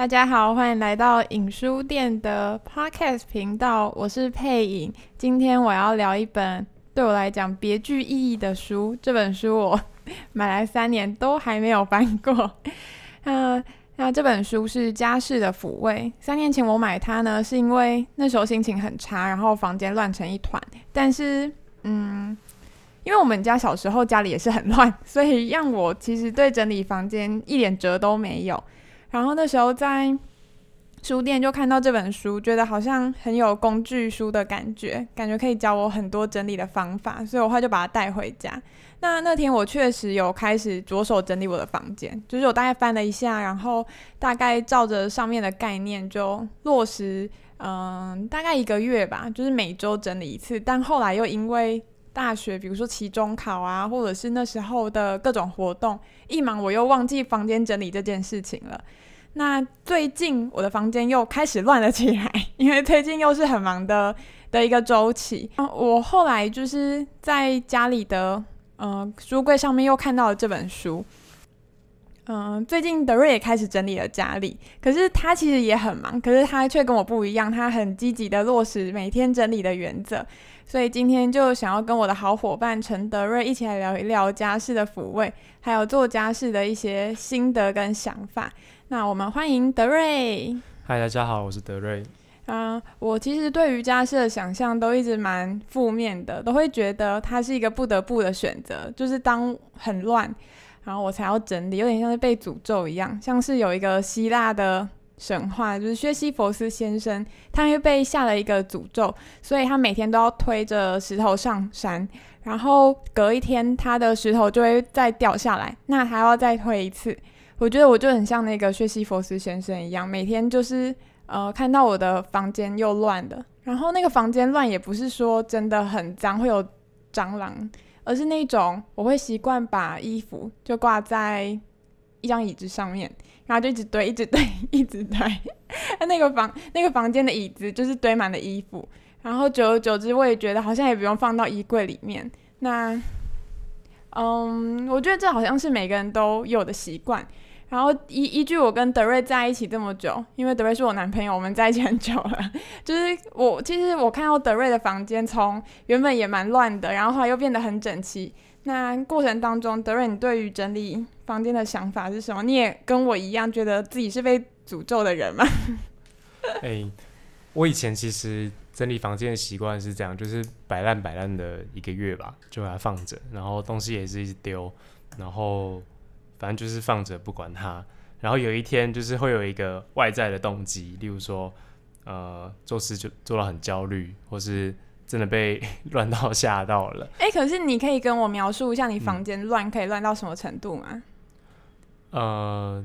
大家好，欢迎来到影书店的 Podcast 频道，我是佩影。今天我要聊一本对我来讲别具意义的书，这本书我买来三年都还没有翻过。嗯，那这本书是家事的抚慰。三年前我买它呢，是因为那时候心情很差，然后房间乱成一团。但是，嗯，因为我们家小时候家里也是很乱，所以让我其实对整理房间一点辙都没有。然后那时候在书店就看到这本书，觉得好像很有工具书的感觉，感觉可以教我很多整理的方法，所以我后来就把它带回家。那那天我确实有开始着手整理我的房间，就是我大概翻了一下，然后大概照着上面的概念就落实，嗯，大概一个月吧，就是每周整理一次。但后来又因为大学，比如说期中考啊，或者是那时候的各种活动，一忙我又忘记房间整理这件事情了。那最近我的房间又开始乱了起来，因为最近又是很忙的的一个周期。我后来就是在家里的呃书柜上面又看到了这本书。嗯、最近德瑞也开始整理了家里，可是他其实也很忙，可是他却跟我不一样，他很积极的落实每天整理的原则。所以今天就想要跟我的好伙伴陈德瑞一起来聊一聊家事的抚慰，还有做家事的一些心得跟想法。那我们欢迎德瑞。嗨，大家好，我是德瑞。嗯、我其实对于家事的想象都一直蛮负面的，都会觉得它是一个不得不的选择，就是当很乱，然后我才要整理，有点像是被诅咒一样，像是有一个希腊的神话，就是薛西弗斯先生，他又被下了一个诅咒，所以他每天都要推着石头上山，然后隔一天他的石头就会再掉下来，那还要再推一次。我觉得我就很像那个薛西弗斯先生一样，每天就是呃看到我的房间又乱的，然后那个房间乱也不是说真的很脏会有蟑螂，而是那种我会习惯把衣服就挂在一张椅子上面，然后就一直堆，一直堆，一直堆。那个房那个房间的椅子就是堆满了衣服，然后久而久之我也觉得好像也不用放到衣柜里面。那嗯，我觉得这好像是每个人都有的习惯。然后依依据我跟德瑞在一起这么久，因为德瑞是我男朋友，我们在一起很久了。就是我其实我看到德瑞的房间从原本也蛮乱的，然后后来又变得很整齐。那过程当中，德瑞你对于整理房间的想法是什么？你也跟我一样觉得自己是被诅咒的人吗？哎、我以前其实整理房间的习惯是这样，就是摆烂摆烂的一个月吧，就把它放着，然后东西也是一直丢，然后。反正就是放着不管它，然后有一天就是会有一个外在的动机，例如说，呃，做事就做到很焦虑，或是真的被 乱到吓到了。哎、欸，可是你可以跟我描述一下你房间乱可以乱到什么程度吗？嗯、呃，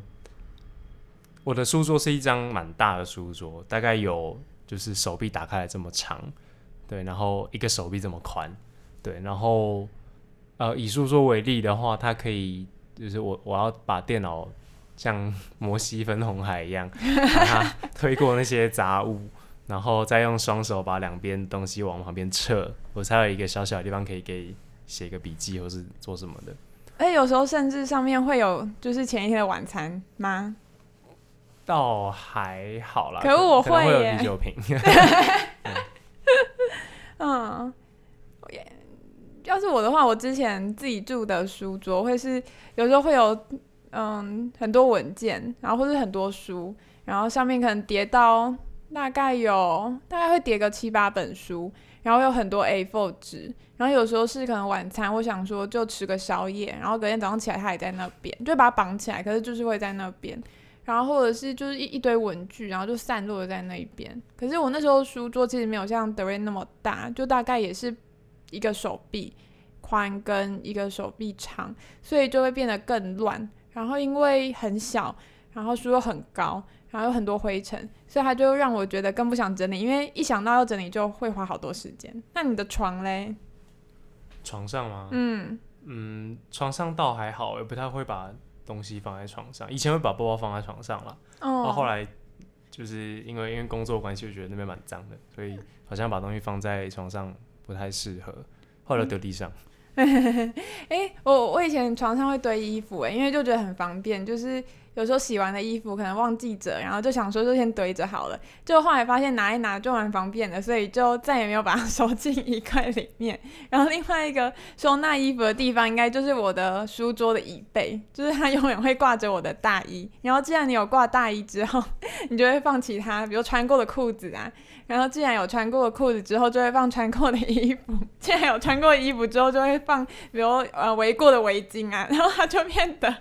我的书桌是一张蛮大的书桌，大概有就是手臂打开来这么长，对，然后一个手臂这么宽，对，然后呃，以书桌为例的话，它可以。就是我，我要把电脑像 摩西分红海一样，把它推过那些杂物，然后再用双手把两边东西往旁边撤，我才有一个小小的地方可以给写个笔记或是做什么的。哎，有时候甚至上面会有就是前一天的晚餐吗？倒还好啦，可是我会耶，会有啤酒瓶。嗯。要是我的话，我之前自己住的书桌会是有时候会有嗯很多文件，然后或是很多书，然后上面可能叠到大概有大概会叠个七八本书，然后有很多 A4 纸，然后有时候是可能晚餐我想说就吃个宵夜，然后隔天早上起来它也在那边，就把它绑起来，可是就是会在那边，然后或者是就是一一堆文具，然后就散落在那一边。可是我那时候书桌其实没有像德瑞那么大，就大概也是。一个手臂宽跟一个手臂长，所以就会变得更乱。然后因为很小，然后书又很高，然后有很多灰尘，所以它就让我觉得更不想整理。因为一想到要整理，就会花好多时间。那你的床嘞？床上吗？嗯嗯，床上倒还好，也不太会把东西放在床上。以前会把包包放在床上了，哦，然后后来就是因为因为工作关系，我觉得那边蛮脏的，所以好像把东西放在床上。不太适合，后来丢地上。哎、欸，我我以前床上会堆衣服，哎，因为就觉得很方便，就是有时候洗完的衣服可能忘记折，然后就想说就先堆着好了，就后来发现拿一拿就蛮方便的，所以就再也没有把它收进衣柜里面。然后另外一个收纳衣服的地方，应该就是我的书桌的椅背，就是它永远会挂着我的大衣。然后既然你有挂大衣之后，你就会放其他，比如穿过的裤子啊。然后既然有穿过的裤子之后，就会放穿过的衣服。既然有穿过的衣服之后，就会放比如呃围过的围巾啊。然后它就变得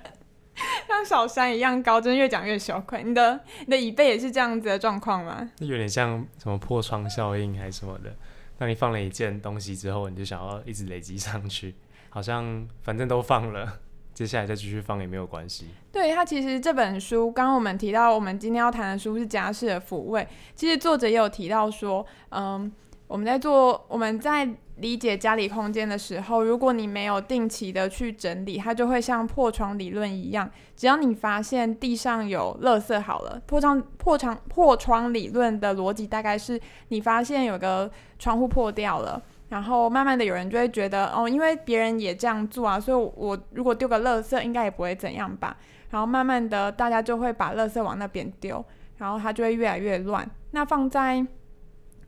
像小山一样高，真的越讲越羞愧。你的你的椅背也是这样子的状况吗？有点像什么破窗效应还是什么的。当你放了一件东西之后，你就想要一直累积上去，好像反正都放了。接下来再继续放也没有关系。对，它其实这本书，刚刚我们提到，我们今天要谈的书是家事的抚慰。其实作者也有提到说，嗯，我们在做我们在理解家里空间的时候，如果你没有定期的去整理，它就会像破窗理论一样，只要你发现地上有垃圾，好了，破窗破窗破窗理论的逻辑大概是，你发现有个窗户破掉了。然后慢慢的，有人就会觉得，哦，因为别人也这样做啊，所以我如果丢个垃圾，应该也不会怎样吧。然后慢慢的，大家就会把垃圾往那边丢，然后它就会越来越乱。那放在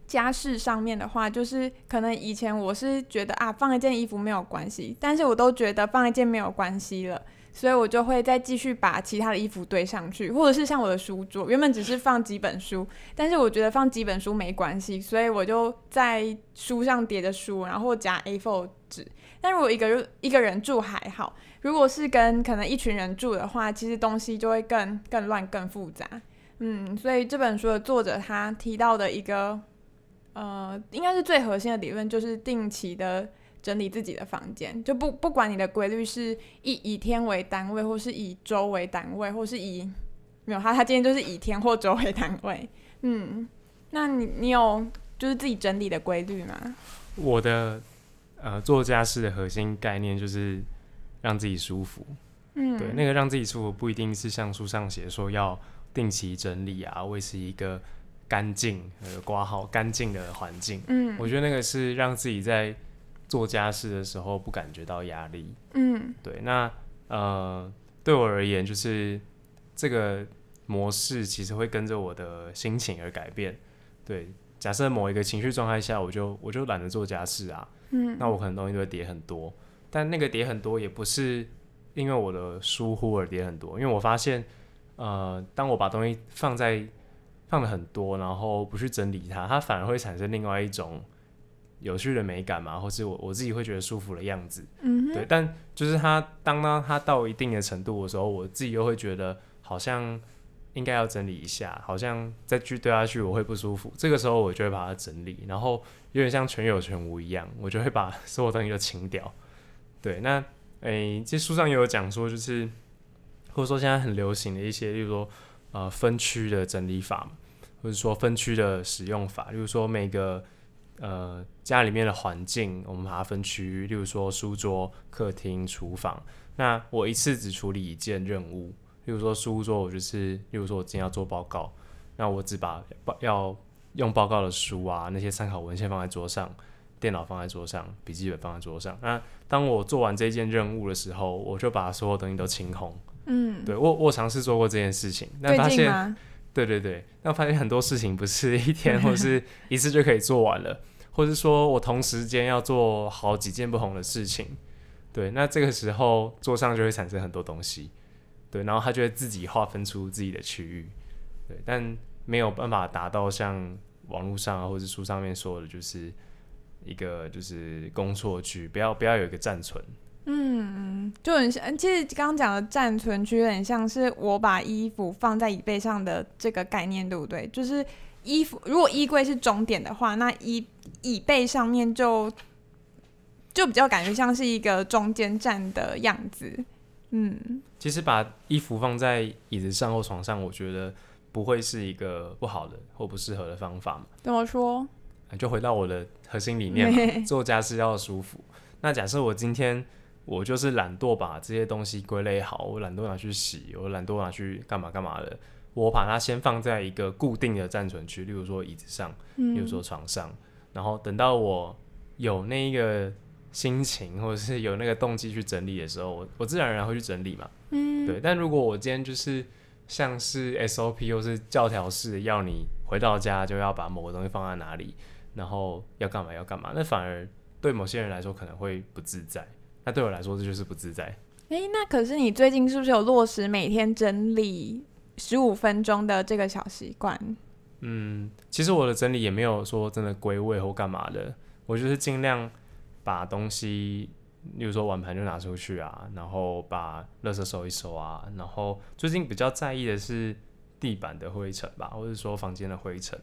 家事上面的话，就是可能以前我是觉得啊，放一件衣服没有关系，但是我都觉得放一件没有关系了。所以我就会再继续把其他的衣服堆上去，或者是像我的书桌，原本只是放几本书，但是我觉得放几本书没关系，所以我就在书上叠着书，然后夹 A4 纸。但如果一个一个人住还好，如果是跟可能一群人住的话，其实东西就会更更乱、更复杂。嗯，所以这本书的作者他提到的一个，呃，应该是最核心的理论，就是定期的。整理自己的房间，就不不管你的规律是以以天为单位，或是以周为单位，或是以没有他他今天就是以天或周为单位。嗯，那你你有就是自己整理的规律吗？我的呃做家事的核心概念就是让自己舒服。嗯，对，那个让自己舒服不一定是像书上写说要定期整理啊，维持一个干净呃刮好干净的环境。嗯，我觉得那个是让自己在做家事的时候不感觉到压力，嗯，对，那呃，对我而言，就是这个模式其实会跟着我的心情而改变。对，假设某一个情绪状态下，我就我就懒得做家事啊，嗯，那我可能东西就会叠很多，但那个叠很多也不是因为我的疏忽而叠很多，因为我发现，呃，当我把东西放在放了很多，然后不去整理它，它反而会产生另外一种。有趣的美感嘛，或是我我自己会觉得舒服的样子，嗯，对。但就是它当当它到一定的程度的时候，我自己又会觉得好像应该要整理一下，好像再去对下去我会不舒服。这个时候我就会把它整理，然后有点像全有全无一样，我就会把所有东西都清掉。对，那诶、欸，这书上也有讲说，就是或者说现在很流行的一些，例如说呃分区的整理法，或者说分区的使用法，例如说每个。呃，家里面的环境，我们把它分区域，例如说书桌、客厅、厨房。那我一次只处理一件任务，例如说书桌，我就是，例如说我今天要做报告，那我只把报要用报告的书啊，那些参考文献放在桌上，电脑放在桌上，笔记本放在桌上。那当我做完这件任务的时候，我就把所有东西都清空。嗯，对，我我尝试做过这件事情，那发现。对对对，那发现很多事情不是一天或是 一次就可以做完了，或是说我同时间要做好几件不同的事情，对，那这个时候桌上就会产生很多东西，对，然后他就会自己划分出自己的区域，对，但没有办法达到像网络上啊或者书上面说的，就是一个就是工作区，不要不要有一个暂存。嗯，就很像，其实刚刚讲的暂存区有点像是我把衣服放在椅背上的这个概念，对不对？就是衣服如果衣柜是终点的话，那椅椅背上面就就比较感觉像是一个中间站的样子。嗯，其实把衣服放在椅子上或床上，我觉得不会是一个不好的或不适合的方法嘛。怎么说？就回到我的核心理念嘛，做家事要舒服。那假设我今天。我就是懒惰，把这些东西归类好。我懒惰拿去洗，我懒惰拿去干嘛干嘛的。我把它先放在一个固定的暂存区，例如说椅子上，例如说床上。然后等到我有那一个心情或者是有那个动机去整理的时候，我我自然而然会去整理嘛。嗯，对。但如果我今天就是像是 SOP 又是教条式要你回到家就要把某个东西放在哪里，然后要干嘛要干嘛，那反而对某些人来说可能会不自在。那对我来说这就是不自在。诶、欸，那可是你最近是不是有落实每天整理十五分钟的这个小习惯？嗯，其实我的整理也没有说真的归位或干嘛的，我就是尽量。把东西，例如说碗盘就拿出去啊，然后把垃圾收一收啊，然后最近比较在意的是地板的灰尘吧，或者说房间的灰尘，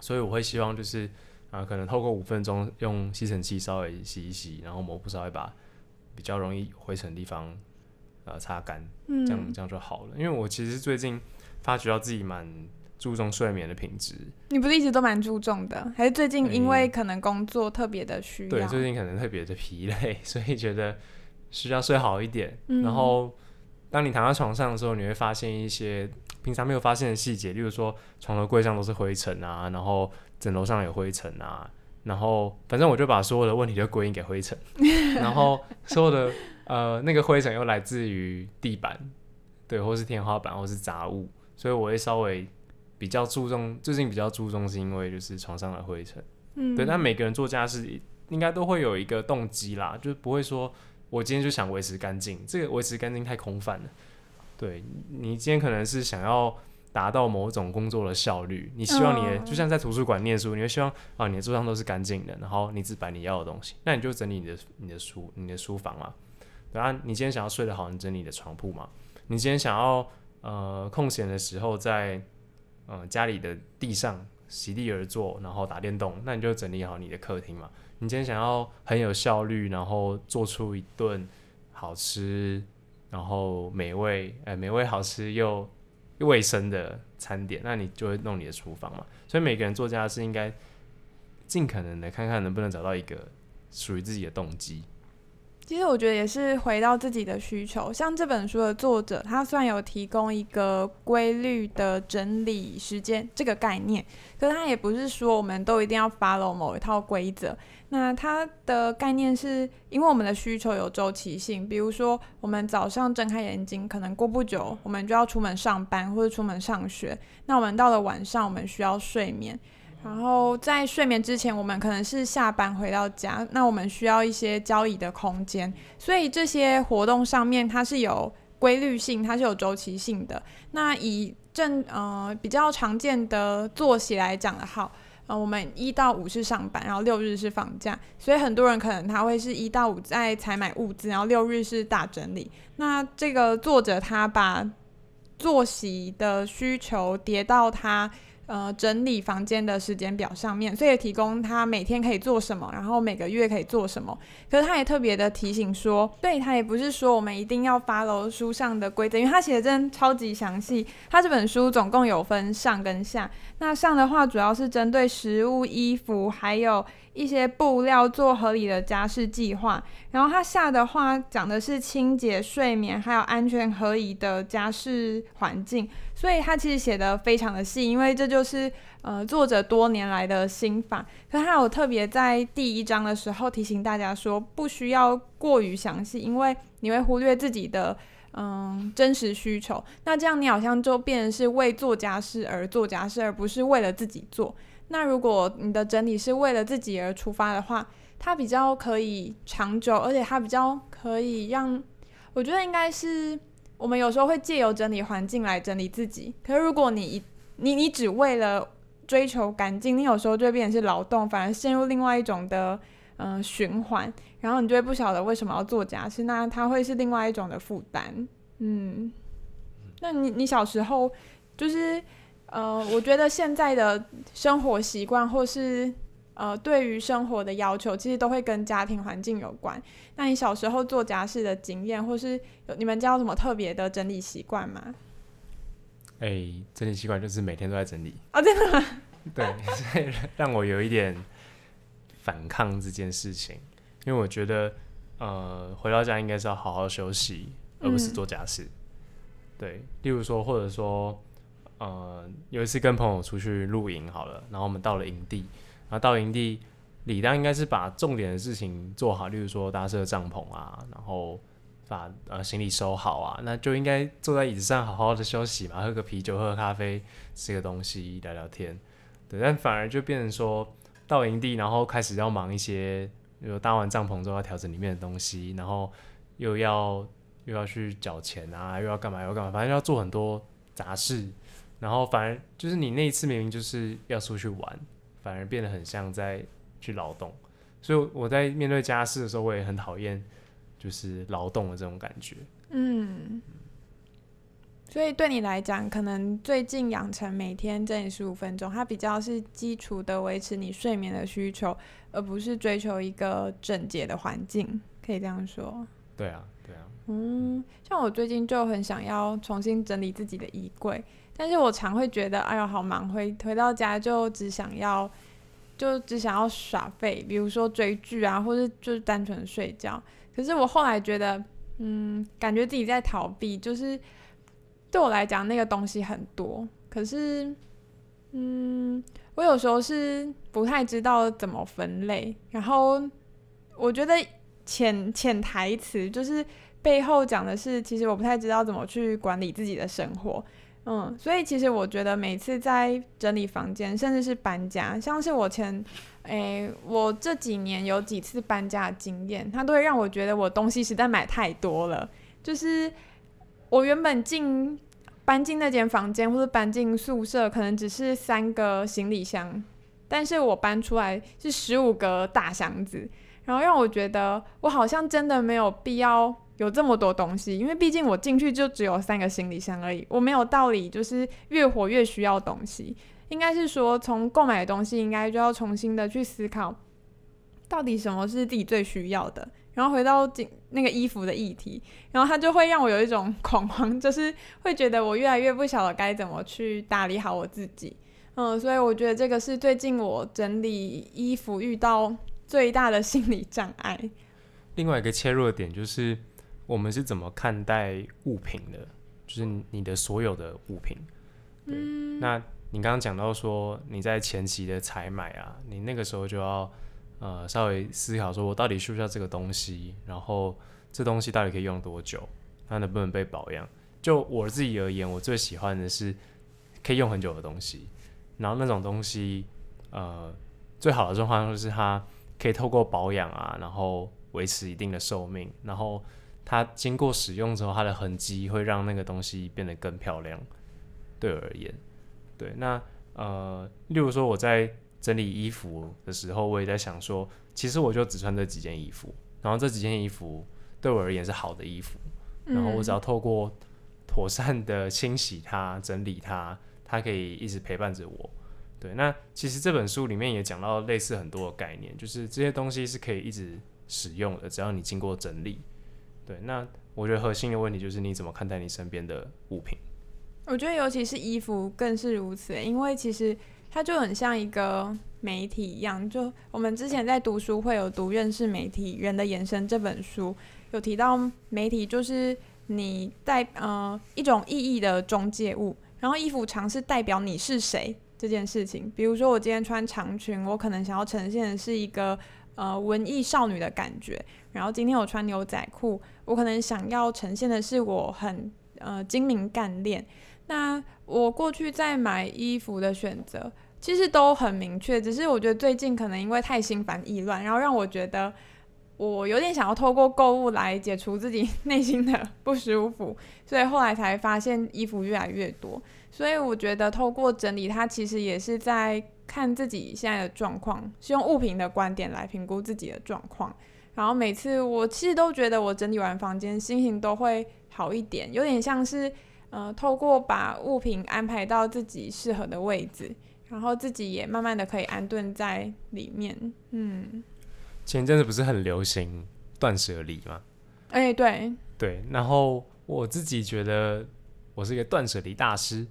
所以我会希望就是啊、呃，可能透过五分钟用吸尘器稍微洗一洗，然后抹布稍微把比较容易灰尘的地方呃擦干，这样这样就好了。因为我其实最近发觉到自己蛮。注重睡眠的品质，你不是一直都蛮注重的，还是最近因为可能工作特别的需要？对，最近可能特别的疲累，所以觉得需要睡好一点。嗯。然后，当你躺在床上的时候，你会发现一些平常没有发现的细节，例如说床头柜上都是灰尘啊，然后枕头上有灰尘啊，然后反正我就把所有的问题都归因给灰尘，然后所有的呃那个灰尘又来自于地板，对，或是天花板，或是杂物，所以我会稍微。比较注重，最近比较注重是因为就是床上的灰尘，嗯，对。但每个人做家事应该都会有一个动机啦，就是不会说我今天就想维持干净，这个维持干净太空泛了。对，你今天可能是想要达到某种工作的效率，你希望你的、哦、就像在图书馆念书，你会希望啊你的桌上都是干净的，然后你只摆你要的东西，那你就整理你的你的书你的书房嘛。对啊，你今天想要睡得好，你整理你的床铺嘛。你今天想要呃空闲的时候在。嗯，家里的地上席地而坐，然后打电动，那你就整理好你的客厅嘛。你今天想要很有效率，然后做出一顿好吃，然后美味，哎、欸，美味好吃又又卫生的餐点，那你就会弄你的厨房嘛。所以每个人做家事应该尽可能的看看能不能找到一个属于自己的动机。其实我觉得也是回到自己的需求，像这本书的作者，他虽然有提供一个规律的整理时间这个概念，可是他也不是说我们都一定要 follow 某一套规则。那它的概念是因为我们的需求有周期性，比如说我们早上睁开眼睛，可能过不久我们就要出门上班或者出门上学，那我们到了晚上，我们需要睡眠。然后在睡眠之前，我们可能是下班回到家，那我们需要一些交易的空间，所以这些活动上面它是有规律性，它是有周期性的。那以正呃比较常见的作息来讲的话，呃，我们一到五是上班，然后六日是放假，所以很多人可能他会是一到五在采买物资，然后六日是大整理。那这个作者他把作息的需求叠到他。呃，整理房间的时间表上面，所以提供他每天可以做什么，然后每个月可以做什么。可是他也特别的提醒说，对，他也不是说我们一定要 follow 书上的规则，因为他写的真的超级详细。他这本书总共有分上跟下，那上的话主要是针对食物、衣服，还有。一些布料做合理的家事计划，然后他下的话讲的是清洁、睡眠，还有安全合理的家事环境，所以他其实写的非常的细，因为这就是呃作者多年来的心法。可他有特别在第一章的时候提醒大家说，不需要过于详细，因为你会忽略自己的嗯真实需求。那这样你好像就变成是为做家事而做家事，而不是为了自己做。那如果你的整理是为了自己而出发的话，它比较可以长久，而且它比较可以让，我觉得应该是我们有时候会借由整理环境来整理自己。可是如果你你你只为了追求干净，你有时候就会变成是劳动，反而陷入另外一种的嗯、呃、循环，然后你就会不晓得为什么要做家事，那它会是另外一种的负担。嗯，那你你小时候就是。呃，我觉得现在的生活习惯，或是呃，对于生活的要求，其实都会跟家庭环境有关。那你小时候做家事的经验，或是有你们家有什么特别的整理习惯吗？哎、欸，整理习惯就是每天都在整理。哦，真的吗？对，所以让我有一点反抗这件事情，因为我觉得，呃，回到家应该是要好好休息，而不是做家事。嗯、对，例如说，或者说。呃，有一次跟朋友出去露营好了，然后我们到了营地，然后到营地，理当应该是把重点的事情做好，例如说搭设帐篷啊，然后把呃行李收好啊，那就应该坐在椅子上好好的休息嘛，喝个啤酒，喝个咖啡，吃个东西，聊聊天。对，但反而就变成说到营地，然后开始要忙一些，比如搭完帐篷之后要调整里面的东西，然后又要又要去缴钱啊，又要干嘛又要干嘛，反正要做很多杂事，然后反而就是你那一次明明就是要出去玩，反而变得很像在。去劳动，所以我在面对家事的时候，我也很讨厌就是劳动的这种感觉。嗯，所以对你来讲，可能最近养成每天整理十五分钟，它比较是基础的维持你睡眠的需求，而不是追求一个整洁的环境，可以这样说。对啊，对啊。嗯，像我最近就很想要重新整理自己的衣柜，但是我常会觉得，哎呦，好忙，回回到家就只想要。就只想要耍废，比如说追剧啊，或者就是单纯睡觉。可是我后来觉得，嗯，感觉自己在逃避。就是对我来讲，那个东西很多，可是，嗯，我有时候是不太知道怎么分类。然后我觉得潜潜台词就是背后讲的是，其实我不太知道怎么去管理自己的生活。嗯，所以其实我觉得每次在整理房间，甚至是搬家，像是我前，诶、我这几年有几次搬家的经验，它都会让我觉得我东西实在买太多了。就是我原本进搬进那间房间或者搬进宿舍，可能只是三个行李箱，但是我搬出来是十五个大箱子，然后让我觉得我好像真的没有必要。有这么多东西，因为毕竟我进去就只有三个行李箱而已，我没有道理就是越活越需要东西。应该是说，从购买的东西，应该就要重新的去思考，到底什么是自己最需要的。然后回到紧那个衣服的议题，然后它就会让我有一种恐慌，就是会觉得我越来越不晓得该怎么去打理好我自己。嗯，所以我觉得这个是最近我整理衣服遇到最大的心理障碍。另外一个切入点就是。我们是怎么看待物品的？就是你的所有的物品。对，嗯、那你刚刚讲到说你在前期的采买啊，你那个时候就要呃稍微思考说，我到底需不需要这个东西？然后这东西到底可以用多久？它能不能被保养？就我自己而言，我最喜欢的是可以用很久的东西。然后那种东西，呃，最好的状况就是它可以透过保养啊，然后维持一定的寿命，然后。它经过使用之后，它的痕迹会让那个东西变得更漂亮。对我而言，对，那呃，例如说我在整理衣服的时候，我也在想说，其实我就只穿这几件衣服，然后这几件衣服对我而言是好的衣服，然后我只要透过妥善的清洗它、整理它，它可以一直陪伴着我。对，那其实这本书里面也讲到类似很多的概念，就是这些东西是可以一直使用的，只要你经过整理。对，那我觉得核心的问题就是你怎么看待你身边的物品？我觉得尤其是衣服更是如此，因为其实它就很像一个媒体一样。就我们之前在读书会有读《认识媒体人的延伸》这本书，有提到媒体就是你代呃一种意义的中介物，然后衣服常是代表你是谁这件事情。比如说我今天穿长裙，我可能想要呈现的是一个。呃，文艺少女的感觉。然后今天我穿牛仔裤，我可能想要呈现的是我很呃精明干练。那我过去在买衣服的选择，其实都很明确。只是我觉得最近可能因为太心烦意乱，然后让我觉得我有点想要透过购物来解除自己 内心的不舒服，所以后来才发现衣服越来越多。所以我觉得透过整理，它其实也是在。看自己现在的状况，是用物品的观点来评估自己的状况。然后每次我其实都觉得我整理完房间，心情都会好一点，有点像是呃，透过把物品安排到自己适合的位置，然后自己也慢慢的可以安顿在里面。嗯，前阵子不是很流行断舍离吗？哎、欸，对对。然后我自己觉得我是一个断舍离大师，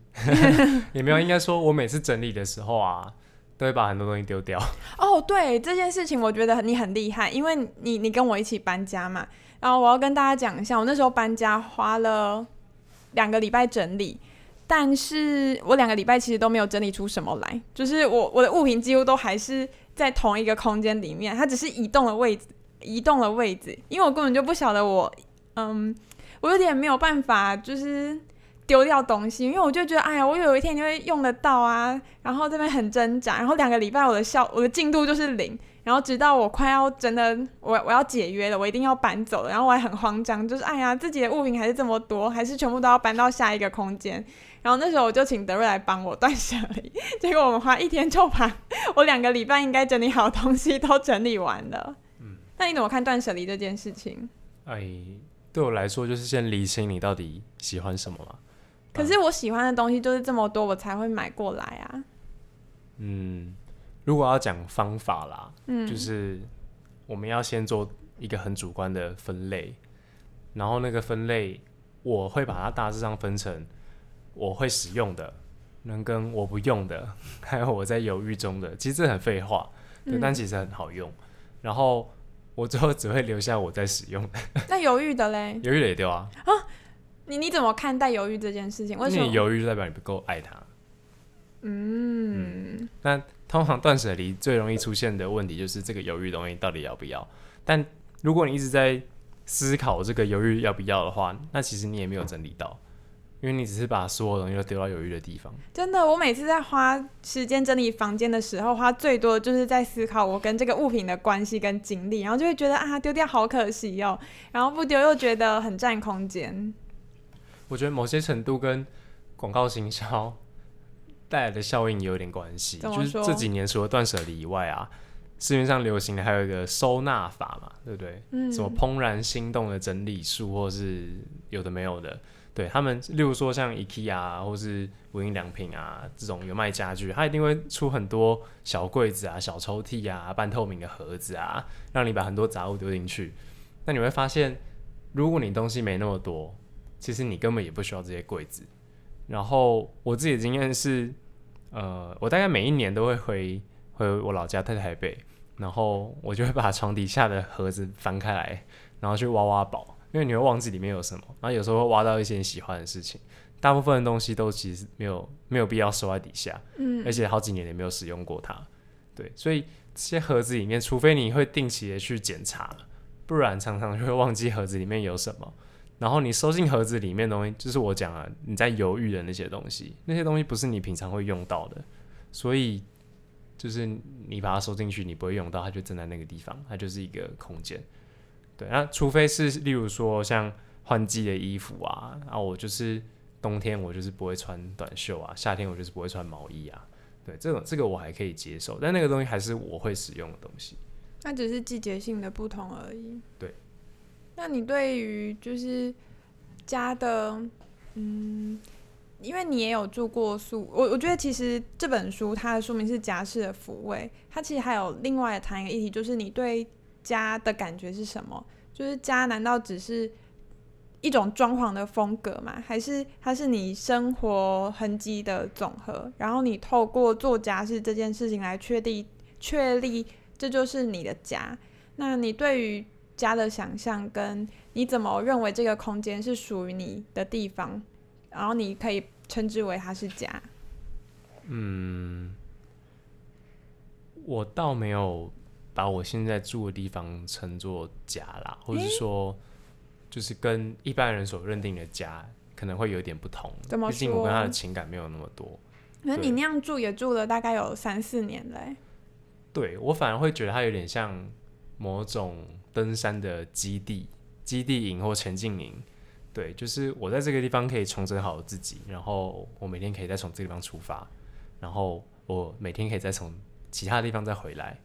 也没有，应该说我每次整理的时候啊。都会把很多东西丢掉。哦，对这件事情，我觉得你很厉害，因为你你跟我一起搬家嘛。然后我要跟大家讲一下，我那时候搬家花了两个礼拜整理，但是我两个礼拜其实都没有整理出什么来，就是我我的物品几乎都还是在同一个空间里面，它只是移动了位置，移动了位置，因为我根本就不晓得我，嗯，我有点没有办法，就是。丢掉东西，因为我就觉得，哎呀，我有一天就会用得到啊。然后这边很挣扎，然后两个礼拜我的效，我的进度就是零。然后直到我快要真的，我我要解约了，我一定要搬走了。然后我还很慌张，就是哎呀，自己的物品还是这么多，还是全部都要搬到下一个空间。然后那时候我就请德瑞来帮我断舍离，结果我们花一天就把我两个礼拜应该整理好的东西都整理完了。嗯，那你怎么看断舍离这件事情？哎，对我来说就是先理清你到底喜欢什么嘛。可是我喜欢的东西就是这么多，我才会买过来啊。嗯，如果要讲方法啦，嗯，就是我们要先做一个很主观的分类，然后那个分类我会把它大致上分成我会使用的，能跟我不用的，还有我在犹豫中的。其实这很废话，对，但其实很好用。嗯，然后我最后只会留下我在使用的。那犹豫的嘞？犹豫的也丢啊。啊？你你怎么看待犹豫这件事情？为什么你犹豫就代表你不够爱他？嗯，嗯，那通常断舍离最容易出现的问题就是这个犹豫东西到底要不要？但如果你一直在思考这个犹豫要不要的话，那其实你也没有整理到，因为你只是把所有东西都丢到犹豫的地方。真的，我每次在花时间整理房间的时候，花最多的就是在思考我跟这个物品的关系跟经历，然后就会觉得啊，丢掉好可惜哦，然后不丢又觉得很占空间。我觉得某些程度跟广告行销带来的效应也有点关系，就是这几年除了断舍离以外啊，市面上流行的还有一个收纳法嘛，对不对？嗯。什么怦然心动的整理术，或是有的没有的，对他们，例如说像 IKEA 啊，或是无印良品啊这种有卖家具，它一定会出很多小柜子啊、小抽屉啊、半透明的盒子啊，让你把很多杂物丢进去。那你会发现，如果你东西没那么多。其实你根本也不需要这些柜子。然后我自己的经验是，呃，我大概每一年都会回回我老家在台北，然后我就会把床底下的盒子翻开来，然后去挖挖宝，因为你会忘记里面有什么。然后有时候会挖到一些你喜欢的事情，大部分的东西都其实没有没有必要收在底下，嗯，而且好几年也没有使用过它，对，所以这些盒子里面，除非你会定期的去检查，不然常常就会忘记盒子里面有什么。然后你收进盒子里面的东西，就是我讲啊，你在犹豫的那些东西，那些东西不是你平常会用到的，所以就是你把它收进去，你不会用到，它就站在那个地方，它就是一个空间。对，那除非是例如说像换季的衣服啊，啊，我就是冬天我就是不会穿短袖啊，夏天我就是不会穿毛衣啊，对，这种这个我还可以接受，但那个东西还是我会使用的东西。那只是季节性的不同而已。对。那你对于就是家的，嗯，因为你也有住过宿，我我觉得其实这本书它的书名是《家事的抚慰》，它其实还有另外谈一个议题，就是你对家的感觉是什么？就是家难道只是一种装潢的风格吗？还是它是你生活痕迹的总和？然后你透过做家事这件事情来确定确立这就是你的家？那你对于家的想象跟你怎么认为这个空间是属于你的地方，然后你可以称之为它是家。嗯，我倒没有把我现在住的地方称作家啦，或者是说，就是跟一般人所认定的家可能会有点不同。毕竟我跟他的情感没有那么多。那你那样住也住了大概有三四年嘞。对，我反而会觉得它有点像某种。登山的基地、基地营或前进营，对，就是我在这个地方可以重整好自己，然后我每天可以再从这个地方出发，然后我每天可以再从其他地方再回来，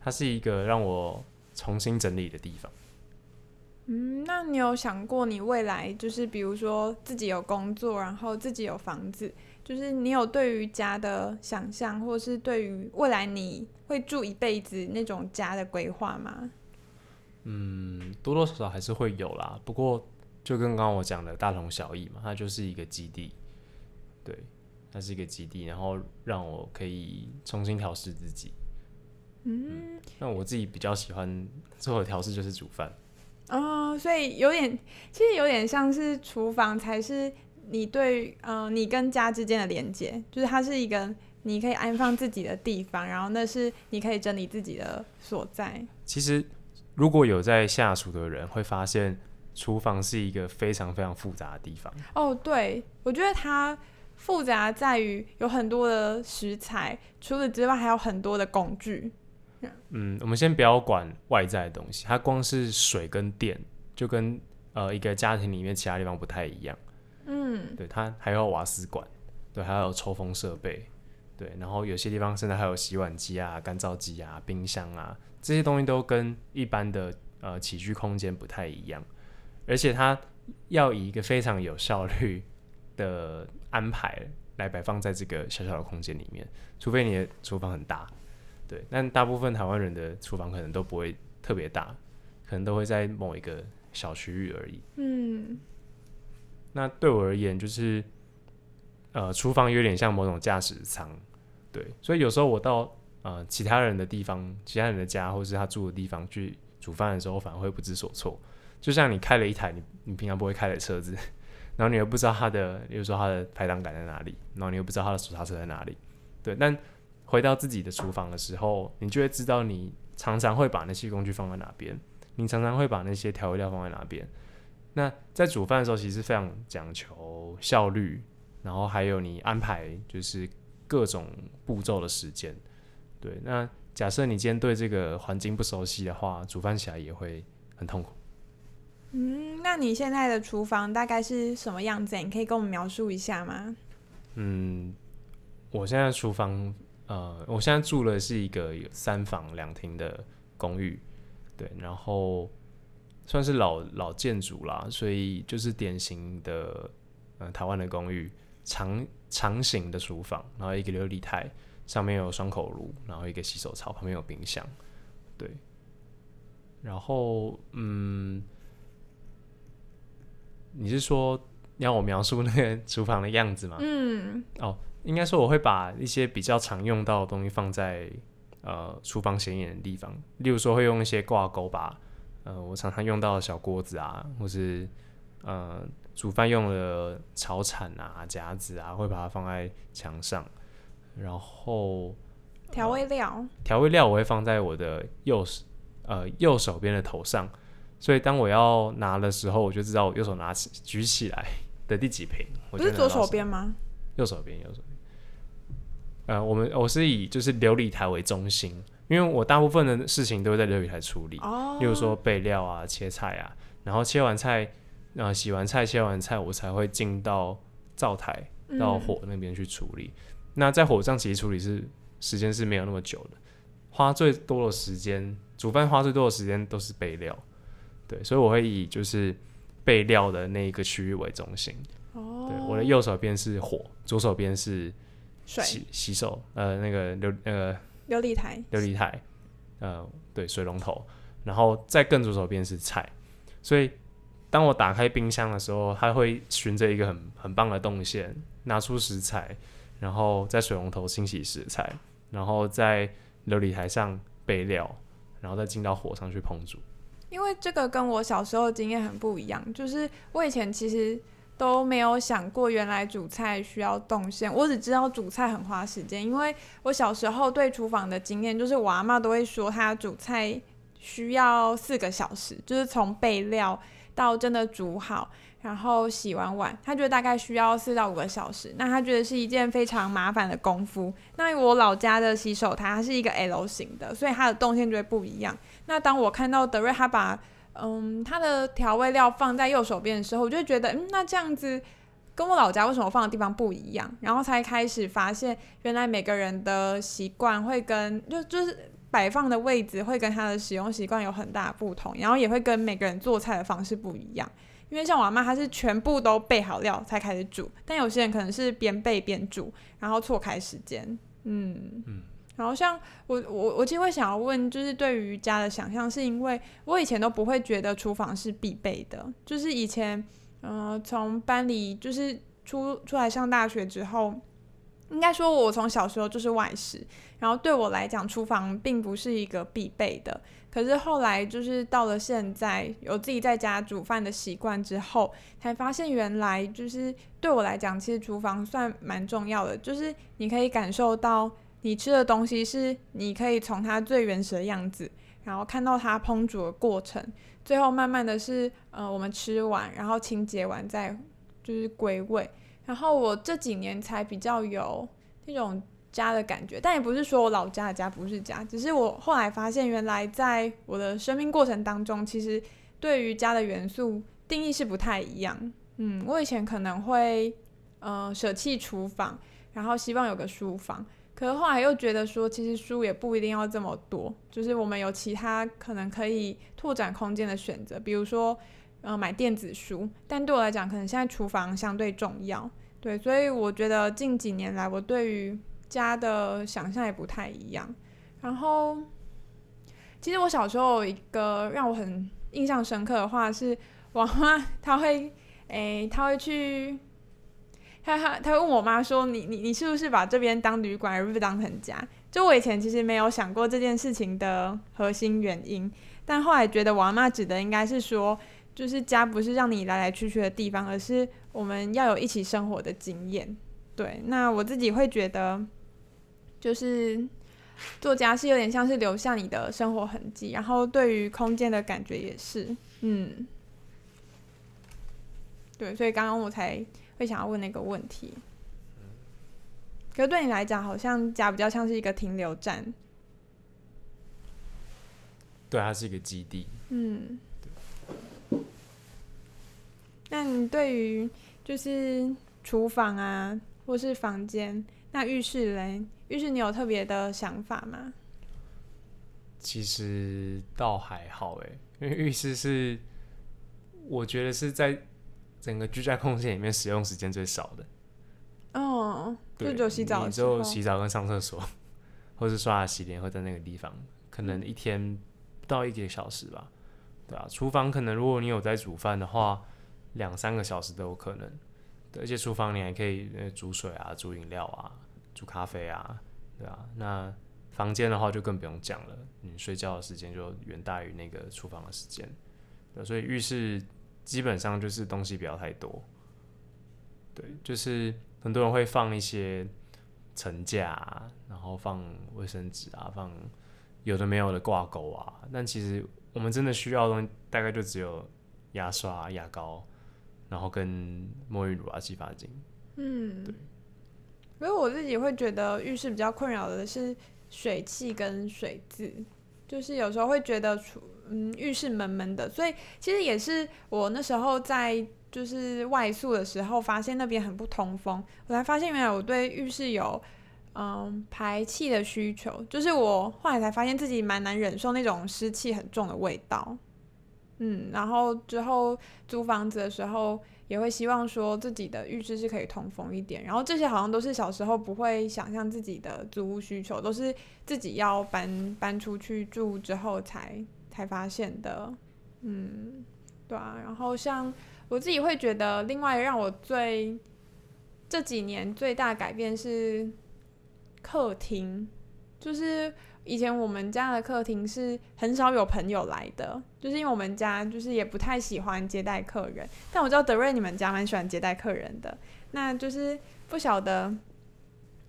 它是一个让我重新整理的地方。嗯，那你有想过你未来就是比如说自己有工作，然后自己有房子，就是你有对于家的想象，或是对于未来你会住一辈子那种家的规划吗？嗯，多多少少还是会有啦，不过就跟刚刚我讲的大同小异嘛，它就是一个基地，对，它是一个基地，然后让我可以重新调试自己。嗯，那、嗯、我自己比较喜欢做的调试就是煮饭。哦，所以有点，其实有点像是厨房才是你对嗯、呃，你跟家之间的连接，就是它是一个你可以安放自己的地方，然后那是你可以整理自己的所在。其实，如果有在下厨的人会发现，厨房是一个非常非常复杂的地方。哦，对，我觉得它复杂在于有很多的食材，除此之外还有很多的工具。嗯，我们先不要管外在的东西，它光是水跟电，就跟呃一个家庭里面其他地方不太一样。嗯，对，它还有瓦斯管，对，还有抽风设备，对，然后有些地方甚至还有洗碗机啊、干燥机啊、冰箱啊，这些东西都跟一般的呃起居空间不太一样，而且它要以一个非常有效率的安排来摆放在这个小小的空间里面，除非你的厨房很大。对，但大部分台湾人的厨房可能都不会特别大，可能都会在某一个小区域而已。嗯，那对我而言，就是呃，厨房有点像某种驾驶舱。对，所以有时候我到呃其他人的地方、其他人的家，或是他住的地方去煮饭的时候，反而会不知所措。就像你开了一台你你平常不会开的车子，然后你又不知道它的，比如说它的排档杆在哪里，然后你又不知道它的手刹车在哪里。对，但回到自己的厨房的时候，你就会知道你常常会把那些工具放在哪边，你常常会把那些调味料放在哪边。那在煮饭的时候，其实非常讲求效率，然后还有你安排就是各种步骤的时间。对，那假设你今天对这个环境不熟悉的话，煮饭起来也会很痛苦。嗯，那你现在的厨房大概是什么样子？你可以跟我们描述一下吗？嗯，我现在厨房。呃，我现在住的是一个有三房两厅的公寓，对，然后算是老老建筑啦，所以就是典型的呃台湾的公寓，长长形的厨房，然后一个琉璃台，上面有双口炉，然后一个洗手槽，旁边有冰箱，对，然后嗯，你是说要我描述那个 厨房的样子吗？嗯，哦。应该说，我会把一些比较常用到的东西放在呃厨房显眼的地方，例如说会用一些挂钩把，呃，我常常用到的小锅子啊，或是呃煮饭用的炒铲啊、夹子啊，会把它放在墙上。然后调味料，调、呃、味料我会放在我的右手呃右手边的头上，所以当我要拿的时候，我就知道我右手拿起举起来的第几瓶。不是左手边吗？右手边，右手边。呃，我们我是以就是琉璃台为中心，因为我大部分的事情都会在料理台处理，哦，例如说备料啊、切菜啊，然后切完菜，呃，洗完菜、切完菜，我才会进到灶台到火那边去处理。嗯。那在火上其实处理是时间是没有那么久的，花最多的时间，煮饭花最多的时间都是备料，对，所以我会以就是备料的那一个区域为中心。哦，对，我的右手边是火，左手边是。洗洗手，呃，那个流那个流理台，琉璃台，呃，对，水龙头，然后再更左手边是菜，所以当我打开冰箱的时候，它会循着一个很很棒的动线，拿出食材，然后在水龙头清洗食材，然后在琉璃台上备料，然后再进到火上去烹煮。因为这个跟我小时候的经验很不一样，就是我以前其实。都没有想过，原来煮菜需要动线。我只知道煮菜很花时间，因为我小时候对厨房的经验就是，我阿嬷都会说，她煮菜需要四个小时，就是从备料到真的煮好，然后洗完碗，她觉得大概需要四到五个小时。那她觉得是一件非常麻烦的功夫。那我老家的洗手台它是一个 L 型的，所以它的动线就会不一样。那当我看到德瑞他把嗯，它的调味料放在右手边的时候，我就觉得，嗯，那这样子跟我老家为什么放的地方不一样？然后才开始发现，原来每个人的习惯会跟就就是摆放的位置会跟他的使用习惯有很大不同，然后也会跟每个人做菜的方式不一样。因为像我阿妈，她是全部都备好料才开始煮，但有些人可能是边备边煮，然后错开时间。嗯。然后像我我我其实会想要问，就是对于家的想象，是因为我以前都不会觉得厨房是必备的，就是以前，呃，从班里就是出出来上大学之后，应该说，我从小时候就是外食，然后对我来讲，厨房并不是一个必备的。可是后来，就是到了现在，有自己在家煮饭的习惯之后，才发现原来就是对我来讲，其实厨房算蛮重要的。就是你可以感受到你吃的东西是你可以从它最原始的样子，然后看到它烹煮的过程，最后慢慢的是呃我们吃完，然后清洁完再就是归位。然后我这几年才比较有那种家的感觉，但也不是说我老家的家不是家，只是我后来发现，原来在我的生命过程当中，其实对于家的元素定义是不太一样。嗯，我以前可能会呃舍弃厨房，然后希望有个书房，可是后来又觉得说，其实书也不一定要这么多，就是我们有其他可能可以拓展空间的选择，比如说。呃，买电子书，但对我来讲，可能现在厨房相对重要，对，所以我觉得近几年来，我对于家的想象也不太一样。然后，其实我小时候有一个让我很印象深刻的话是，我妈她会，诶，她会去，他他他问我妈说，你你你是不是把这边当旅馆，而不是当成家？就我以前其实没有想过这件事情的核心原因，但后来觉得我阿妈指的应该是说。就是家不是让你来来去去的地方，而是我们要有一起生活的经验。对，那我自己会觉得，就是做家是有点像是留下你的生活痕迹，然后对于空间的感觉也是，嗯，对，所以刚刚我才会想要问那个问题。可是对你来讲，好像家比较像是一个停留站。对，它是一个基地。嗯。那你对于就是厨房啊，或是房间，那浴室嘞？浴室你有特别的想法吗？其实倒还好诶，因为浴室是我觉得是在整个居家空间里面使用时间最少的。哦，就只有洗澡，只有洗澡跟上厕所，或是刷牙洗脸会在那个地方，可能一天不到一个小时吧。对啊，厨房可能如果你有在煮饭的话。两三个小时都有可能，而且厨房你还可以煮水啊、煮饮料啊、煮咖啡啊，对啊。那房间的话就更不用讲了，你睡觉的时间就远大于那个厨房的时间，对，所以浴室基本上就是东西不要太多，对，就是很多人会放一些层架啊，然后放卫生纸啊，放有的没有的挂钩啊，但其实我们真的需要的东西大概就只有牙刷、牙膏。然后跟沐浴乳啊、洗发精，嗯，对。因为我自己会觉得浴室比较困扰的是水汽跟水渍，就是有时候会觉得嗯，浴室闷闷的。所以其实也是我那时候在就是外宿的时候，发现那边很不通风，我才发现原来我对浴室有嗯排气的需求，就是我后来才发现自己蛮难忍受那种湿气很重的味道。嗯，然后之后租房子的时候，也会希望说自己的浴室是可以通风一点。然后这些好像都是小时候不会想象自己的租屋需求，都是自己要搬搬出去住之后才才发现的。嗯，对啊。然后像我自己会觉得，另外让我最这几年最大改变是客厅，就是。以前我们家的客厅是很少有朋友来的，就是因为我们家就是也不太喜欢接待客人。但我知道德瑞你们家蛮喜欢接待客人的，那就是不晓得，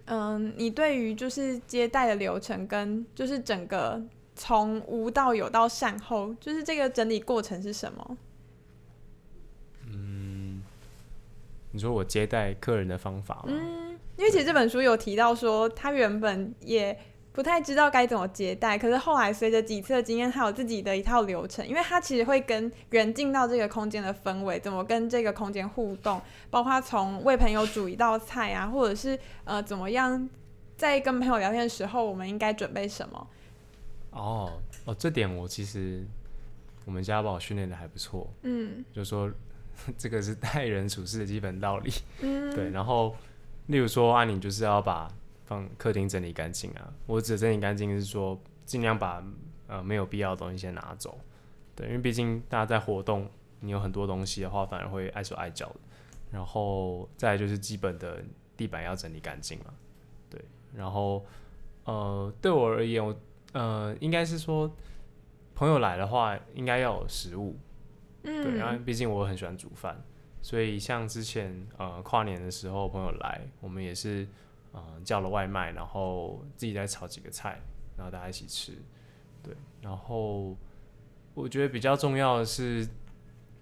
嗯，你对于就是接待的流程跟就是整个从无到有到善后，就是这个整理过程是什么？嗯，你说我接待客人的方法吗？嗯，因为其实这本书有提到说他原本也。不太知道该怎么接待，可是后来随着几次的经验，他有自己的一套流程，因为他其实会跟人进到这个空间的氛围，怎么跟这个空间互动，包括从为朋友煮一道菜啊，或者是呃怎么样在跟朋友聊天的时候，我们应该准备什么？哦哦，这点我其实我们家把我训练的还不错，嗯，就说这个是待人处事的基本道理，嗯，对，然后例如说啊，你就是要把。放客厅整理干净啊！我指整理干净是说，尽量把呃没有必要的东西先拿走。对，因为毕竟大家在活动，你有很多东西的话，反而会碍手碍脚的。然后再就是基本的地板要整理干净嘛。对，然后呃，对我而言，我呃，应该是说朋友来的话，应该要有食物，嗯，对，因为毕竟我很喜欢煮饭，所以像之前呃跨年的时候，朋友来，我们也是呃叫了外卖，然后自己再炒几个菜，然后大家一起吃，对，然后我觉得比较重要的是，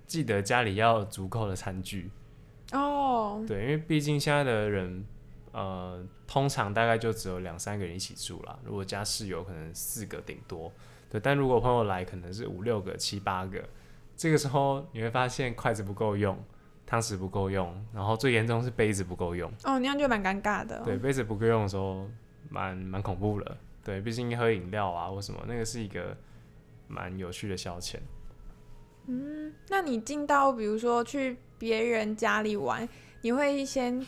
记得家里要有足够的餐具。哦，对，因为毕竟现在的人，呃，通常大概就只有两三个人一起住啦。如果加室友，可能四个顶多。对，但如果朋友来，可能是五六个、七八个。这个时候你会发现筷子不够用，汤匙不够用，然后最严重是杯子不够用。哦，那样就蛮尴尬的。对，杯子不够用的时候，蛮蛮恐怖的。对，毕竟喝饮料啊或什么，那个是一个蛮有趣的消遣。嗯，那你进到比如说去别人家里玩，你会先，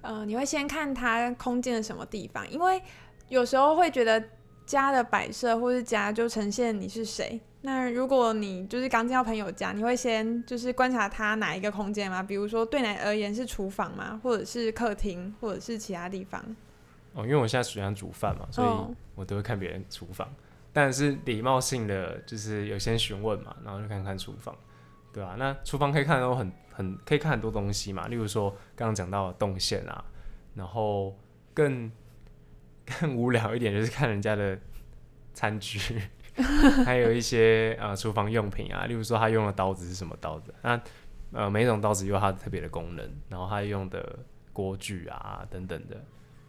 呃，你会先看他空间的什么地方？因为有时候会觉得家的摆设或是家就呈现你是谁。那如果你就是刚进到朋友家，你会先就是观察他哪一个空间吗？比如说对你而言是厨房吗？或者是客厅，或者是其他地方？哦，因为我现在喜欢煮饭嘛，所以我都会看别人厨房。但是礼貌性的就是有先询问嘛，然后就看看厨房，对啊，那厨房可以看到很很可以看很多东西嘛，例如说刚刚讲到的动线啊，然后更 更无聊一点就是看人家的餐具，还有一些呃厨房用品啊，例如说他用的刀子是什么刀子，那呃每一种刀子有它特别的功能，然后他用的锅具啊等等的，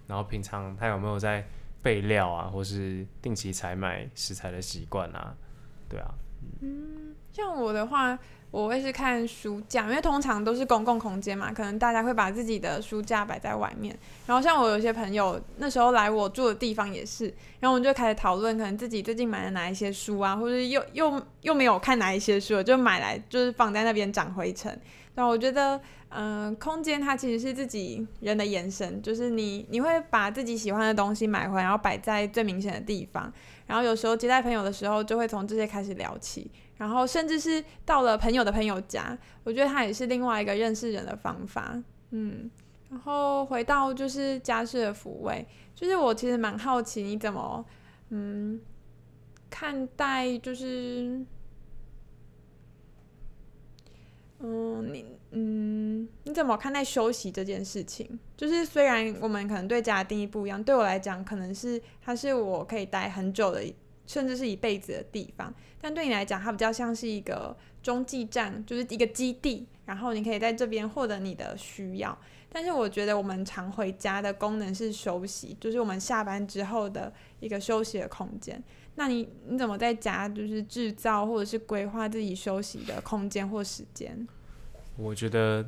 然后平常他有没有在备料啊，或是定期采买食材的习惯啊，对啊，嗯，像我的话，我会是看书架，因为通常都是公共空间嘛，可能大家会把自己的书架摆在外面。然后像我有些朋友那时候来我住的地方也是，然后我们就开始讨论，可能自己最近买了哪一些书啊，或者又又又没有看哪一些书，就买来就是放在那边长灰尘。对我觉得。嗯、空间它其实是自己人的延伸，就是你你会把自己喜欢的东西买回来，然后摆在最明显的地方，然后有时候接待朋友的时候，就会从这些开始聊起，然后甚至是到了朋友的朋友家，我觉得它也是另外一个认识人的方法。嗯，然后回到就是家事的抚慰，就是我其实蛮好奇你怎么嗯看待就是。嗯，你嗯，你怎么看待休息这件事情？就是虽然我们可能对家的定义不一样，对我来讲，可能是它是我可以待很久的，甚至是一辈子的地方。但对你来讲，它比较像是一个中继站，就是一个基地，然后你可以在这边获得你的需要。但是我觉得我们常回家的功能是休息，就是我们下班之后的一个休息的空间。那你你怎么在家就是制造或者是规划自己休息的空间或时间？我觉得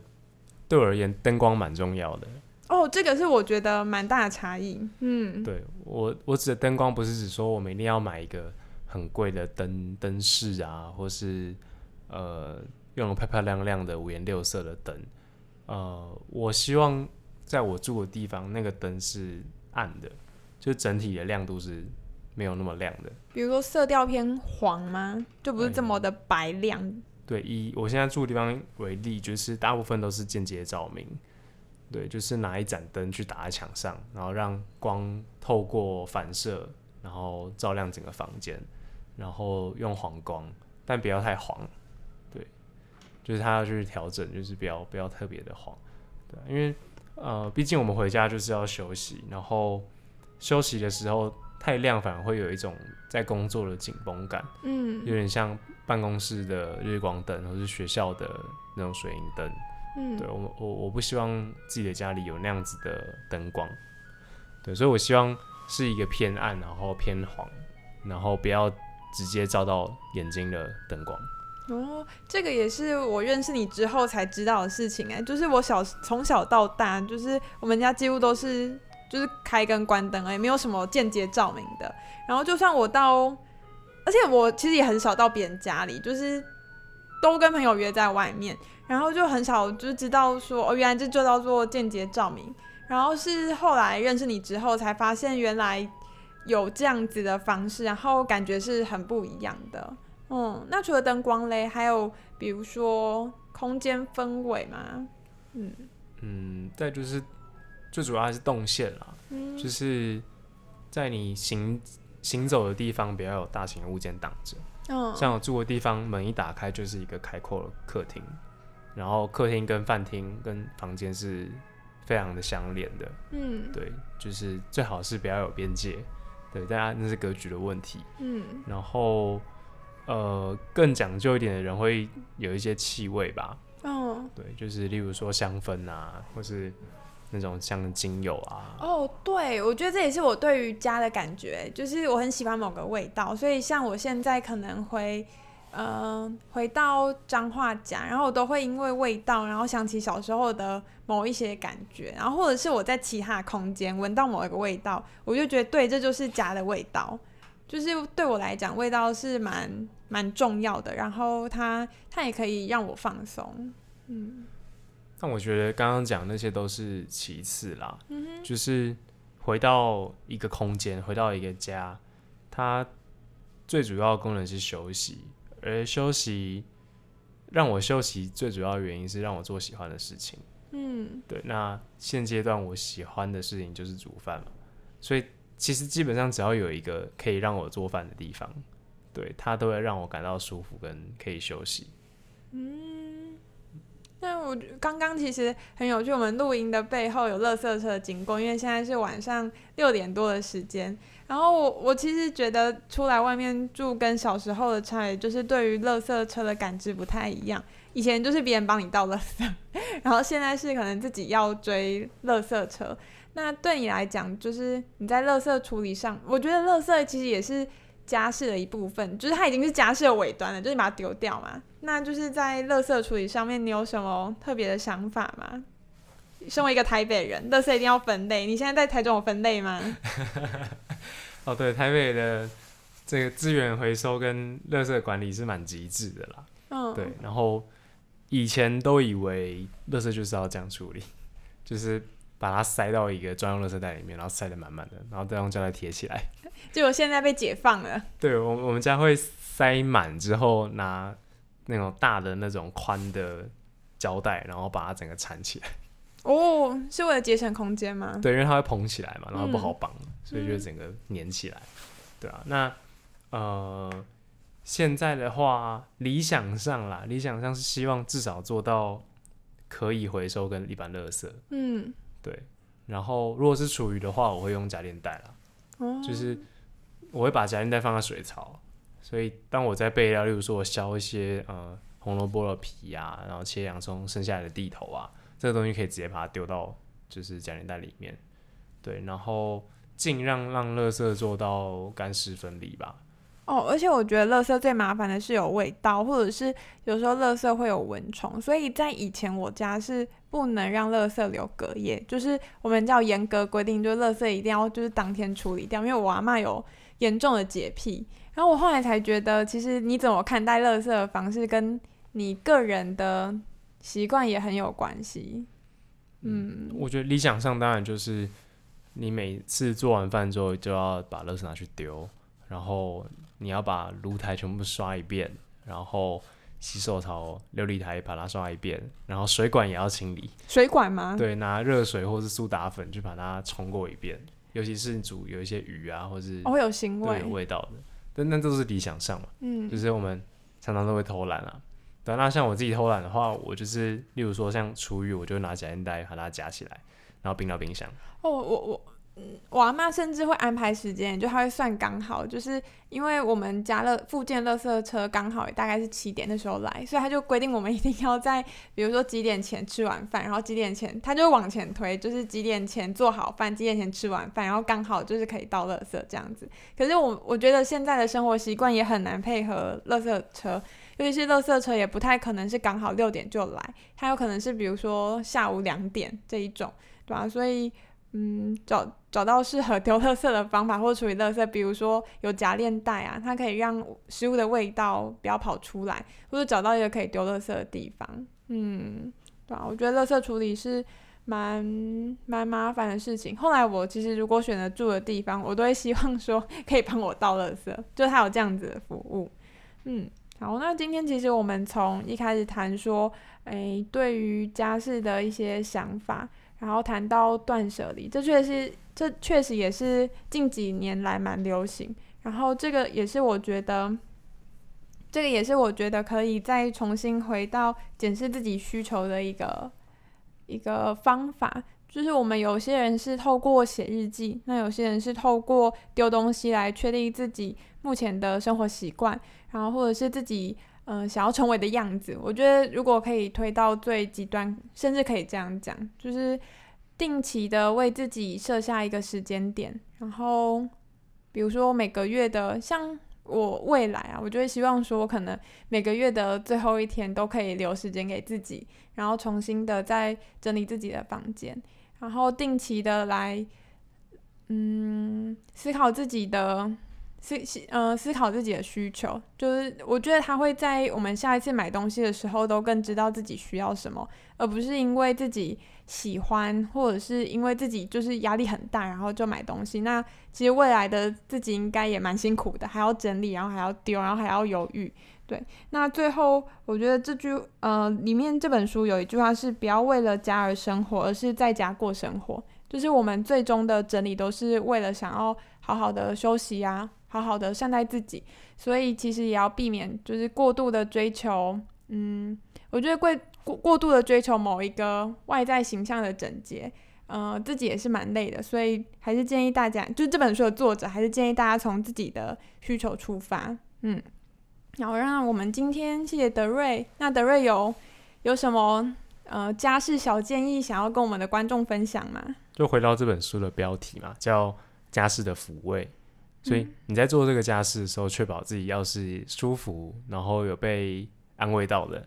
对我而言，灯光蛮重要的。哦，这个是我觉得蛮大的差异。嗯，对我我指的灯光不是指说我们一定要买一个很贵的灯灯饰啊，或是呃用了漂漂亮亮的五颜六色的灯。呃，我希望在我住的地方，那个灯是暗的，就整体的亮度是。没有那么亮的，比如说色调偏黄吗？就不是这么的白亮。嗯、对，以我现在住的地方为例，就是大部分都是间接照明。对，就是拿一盏灯去打在墙上，然后让光透过反射，然后照亮整个房间，然后用黄光，但不要太黄。对，就是它要去调整，就是不要不要特别的黄。对，因为呃，毕竟我们回家就是要休息，然后休息的时候。太亮反而会有一种在工作的紧绷感，嗯，有点像办公室的日光灯，或是学校的那种水银灯，嗯，对我我我不希望自己的家里有那样子的灯光，对，所以我希望是一个偏暗，然后偏黄，然后不要直接照到眼睛的灯光。哦，这个也是我认识你之后才知道的事情哎，就是我小从小到大，就是我们家几乎都是。就是开跟关灯，也没有什么间接照明的。然后就算我到，而且我其实也很少到别人家里，就是都跟朋友约在外面，然后就很少就知道说哦，原来这就叫做间接照明。然后是后来认识你之后，才发现原来有这样子的方式，然后感觉是很不一样的。嗯，那除了灯光嘞，还有比如说空间氛围吗？嗯嗯，再就是。最主要还是动线啦，嗯、就是在你行行走的地方，不要有大型的物件挡着。哦、像我住的地方，门一打开就是一个开阔的客厅，然后客厅跟饭厅跟房间是非常的相连的。嗯，对，就是最好是不要有边界。对，大家那是格局的问题。嗯，然后呃，更讲究一点的人会有一些气味吧。哦，对，就是例如说香氛啊，或是那种像精油啊。哦，对，我觉得这也是我对于家的感觉，就是我很喜欢某个味道，所以像我现在可能会。嗯、回到彰化家，然后我都会因为味道，然后想起小时候的某一些感觉，然后或者是我在其他空间闻到某一个味道，我就觉得对，这就是家的味道，就是对我来讲，味道是蛮蛮重要的，然后它它也可以让我放松。嗯，但我觉得刚刚讲那些都是其次啦，嗯，就是回到一个空间，回到一个家，它最主要的功能是休息。而休息，让我休息最主要的原因是让我做喜欢的事情。嗯，对。那现阶段我喜欢的事情就是煮饭嘛，所以其实基本上只要有一个可以让我做饭的地方，对，它都会让我感到舒服跟可以休息。嗯，那我刚刚其实很有趣，我们录音的背后有垃圾车经过，因为现在是晚上六点多的时间。然后我我其实觉得出来外面住跟小时候的差别，就是对于垃圾车的感知不太一样。以前就是别人帮你倒垃圾，然后现在是可能自己要追垃圾车。那对你来讲，就是你在垃圾处理上，我觉得垃圾其实也是家事的一部分，就是它已经是家事的尾端了，就是你把它丢掉嘛。那就是在垃圾处理上面，你有什么特别的想法吗？身为一个台北人，垃圾一定要分类。你现在在台中有分类吗？哦，对，台北的这个资源回收跟垃圾管理是蛮极致的啦。嗯，对。然后以前都以为垃圾就是要这样处理，就是把它塞到一个专用垃圾袋里面，然后塞得满满的，然后再用胶带贴起来。结果现在被解放了。对，我我们家会塞满之后，拿那种大的那种宽的胶带，然后把它整个缠起来。哦，是为了节省空间吗？对，因为它会膨起来嘛，然后不好绑，嗯、所以就整个粘起来。嗯、对啊，那呃，现在的话，理想上啦，理想上是希望至少做到可以回收跟一般垃圾。嗯，对。然后如果是厨余的话，我会用夹链袋啦。哦。就是我会把夹链袋放在水槽，所以当我在备料，例如说我削一些呃红萝卜的皮啊，然后切洋葱剩下来的蒂头啊。这个东西可以直接把它丢到就是夹链袋里面，对，然后尽量让垃圾做到干湿分离吧。哦，而且我觉得垃圾最麻烦的是有味道，或者是有时候垃圾会有蚊虫，所以在以前我家是不能让垃圾留隔夜，就是我们叫严格规定，就是垃圾一定要就是当天处理掉，因为我阿妈有严重的洁癖。然后我后来才觉得，其实你怎么看待垃圾的方式，跟你个人的。习惯也很有关系，嗯，我觉得理想上当然就是你每次做完饭之后就要把垃圾拿去丢，然后你要把炉台全部刷一遍，然后洗手槽、琉璃台把它刷一遍，然后水管也要清理。水管吗？对，拿热水或是苏打粉去把它冲过一遍，尤其是煮有一些鱼啊，或是会有腥味、有味道的，但那都是理想上嘛，嗯，就是我们常常都会偷懒啊。对，那像我自己偷懒的话，我就是，例如说像厨余，我就拿夹链袋把它夹起来，然后冰到冰箱。哦，我我，我阿妈甚至会安排时间，就她会算刚好，就是因为我们家乐附近乐色车刚好大概是七点的时候来，所以她就规定我们一定要在，比如说几点前吃完饭，然后几点前，她就往前推，就是几点前做好饭，几点前吃完饭，然后刚好就是可以到乐色这样子。可是我我觉得现在的生活习惯也很难配合乐色车。尤其是垃圾车也不太可能是刚好六点就来，它有可能是比如说下午两点这一种，对吧？所以，嗯，找找到适合丢垃圾的方法或处理垃圾，比如说有夹链袋啊，它可以让食物的味道不要跑出来，或者找到一个可以丢垃圾的地方，嗯，对啊？我觉得垃圾处理是蛮蛮麻烦的事情。后来我其实如果选择住的地方，我都会希望说可以帮我倒垃圾，就它有这样子的服务，嗯。好，那今天其实我们从一开始谈说，诶，对于家事的一些想法，然后谈到断舍离，这确实是这确实也是近几年来蛮流行。然后这个也是我觉得，这个也是我觉得可以再重新回到检视自己需求的一个一个方法。就是我们有些人是透过写日记，那有些人是透过丢东西来确定自己目前的生活习惯，然后或者是自己嗯、想要成为的样子。我觉得如果可以推到最极端，甚至可以这样讲，就是定期的为自己设下一个时间点，然后比如说每个月的像。我未来啊，我就会希望说，我可能每个月的最后一天都可以留时间给自己，然后重新的再整理自己的房间，然后定期的来，嗯，思考自己的。思思呃思考自己的需求，就是我觉得他会在我们下一次买东西的时候都更知道自己需要什么，而不是因为自己喜欢或者是因为自己就是压力很大，然后就买东西。那其实未来的自己应该也蛮辛苦的，还要整理，然后还要丢，然后还要犹豫。对，那最后我觉得这句呃里面这本书有一句话是不要为了家而生活，而是在家过生活。就是我们最终的整理都是为了想要好好的休息啊。好好的善待自己，所以其实也要避免就是过度的追求，嗯，我觉得过过过度的追求某一个外在形象的整洁，呃，自己也是蛮累的，所以还是建议大家，就是这本书的作者还是建议大家从自己的需求出发，嗯，然后让我们今天谢谢德瑞，那德瑞有有什么呃家事小建议想要跟我们的观众分享吗？就回到这本书的标题嘛，叫家事的抚慰。所以你在做这个家事的时候，确保自己要是舒服，然后有被安慰到的。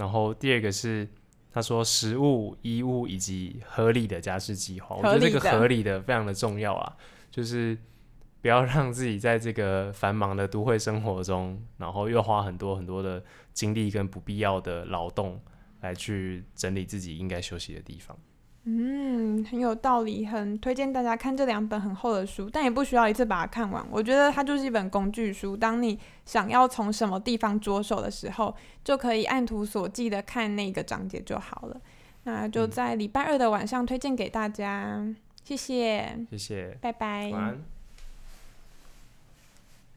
然后第二个是，他说食物、衣物以及合理的家事计划，我觉得这个合理的非常的重要啊，就是不要让自己在这个繁忙的都会生活中，然后又花很多很多的精力跟不必要的劳动来去整理自己应该休息的地方。嗯，很有道理，很推荐大家看这两本很厚的书，但也不需要一次把它看完。我觉得它就是一本工具书，当你想要从什么地方着手的时候，就可以按图索骥的看那个章节就好了。那就在礼拜二的晚上推荐给大家，谢谢，谢谢，拜拜。晚安。